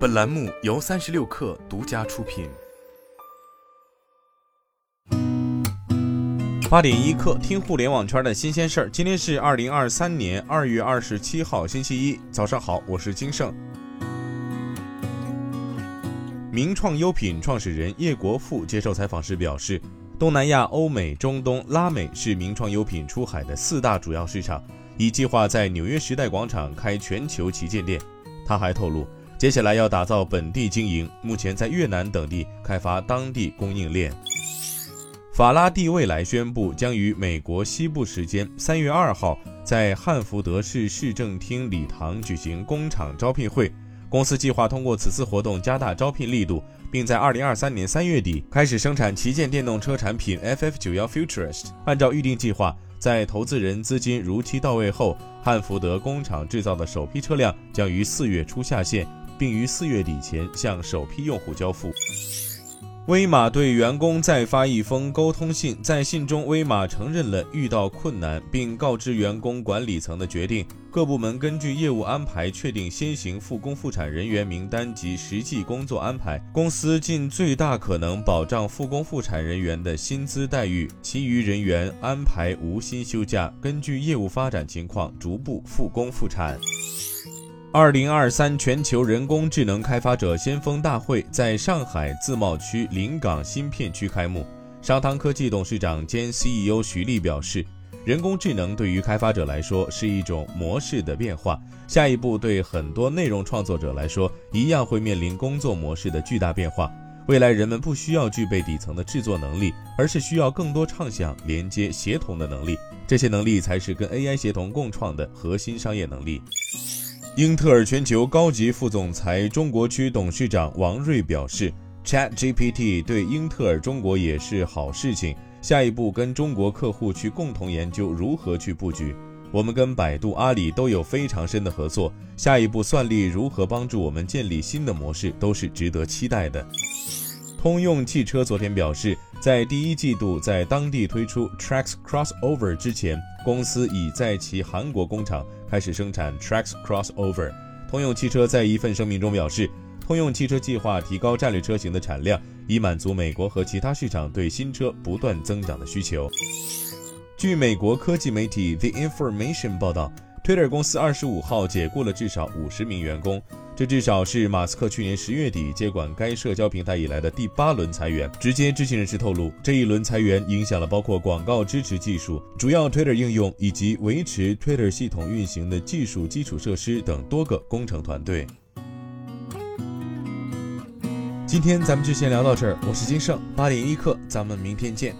本栏目由三十六氪独家出品。八点一刻，听互联网圈的新鲜事儿。今天是二零二三年二月二十七号，星期一，早上好，我是金盛。名创优品创始人叶国富接受采访时表示，东南亚、欧美、中东、拉美是名创优品出海的四大主要市场，已计划在纽约时代广场开全球旗舰店。他还透露，接下来要打造本地经营，目前在越南等地开发当地供应链。法拉第未来宣布，将于美国西部时间三月二号在汉福德市市政厅礼堂举行工厂招聘会。公司计划通过此次活动加大招聘力度，并在二零二三年三月底开始生产旗舰电动车产品 FF 九幺 Futurist。按照预定计划，在投资人资金如期到位后，汉福德工厂制造的首批车辆将于四月初下线，并于四月底前向首批用户交付。威马对员工再发一封沟通信，在信中，威马承认了遇到困难，并告知员工管理层的决定。各部门根据业务安排确定先行复工复产人员名单及实际工作安排，公司尽最大可能保障复工复产人员的薪资待遇，其余人员安排无薪休假，根据业务发展情况逐步复工复产。二零二三全球人工智能开发者先锋大会在上海自贸区临港新片区开幕。商汤科技董事长兼 CEO 徐立表示，人工智能对于开发者来说是一种模式的变化，下一步对很多内容创作者来说一样会面临工作模式的巨大变化。未来人们不需要具备底层的制作能力，而是需要更多畅想、连接、协同的能力。这些能力才是跟 AI 协同共创的核心商业能力。英特尔全球高级副总裁、中国区董事长王瑞表示：“ChatGPT 对英特尔中国也是好事情。下一步跟中国客户去共同研究如何去布局。我们跟百度、阿里都有非常深的合作。下一步算力如何帮助我们建立新的模式，都是值得期待的。”通用汽车昨天表示，在第一季度在当地推出 Trax Crossover 之前，公司已在其韩国工厂。开始生产 Trax Crossover。通用汽车在一份声明中表示，通用汽车计划提高战略车型的产量，以满足美国和其他市场对新车不断增长的需求。据美国科技媒体 The Information 报道。Twitter 公司二十五号解雇了至少五十名员工，这至少是马斯克去年十月底接管该社交平台以来的第八轮裁员。直接知情人士透露，这一轮裁员影响了包括广告支持技术、主要 Twitter 应用以及维持 Twitter 系统运行的技术基础设施等多个工程团队。今天咱们就先聊到这儿，我是金盛，八点一刻，咱们明天见。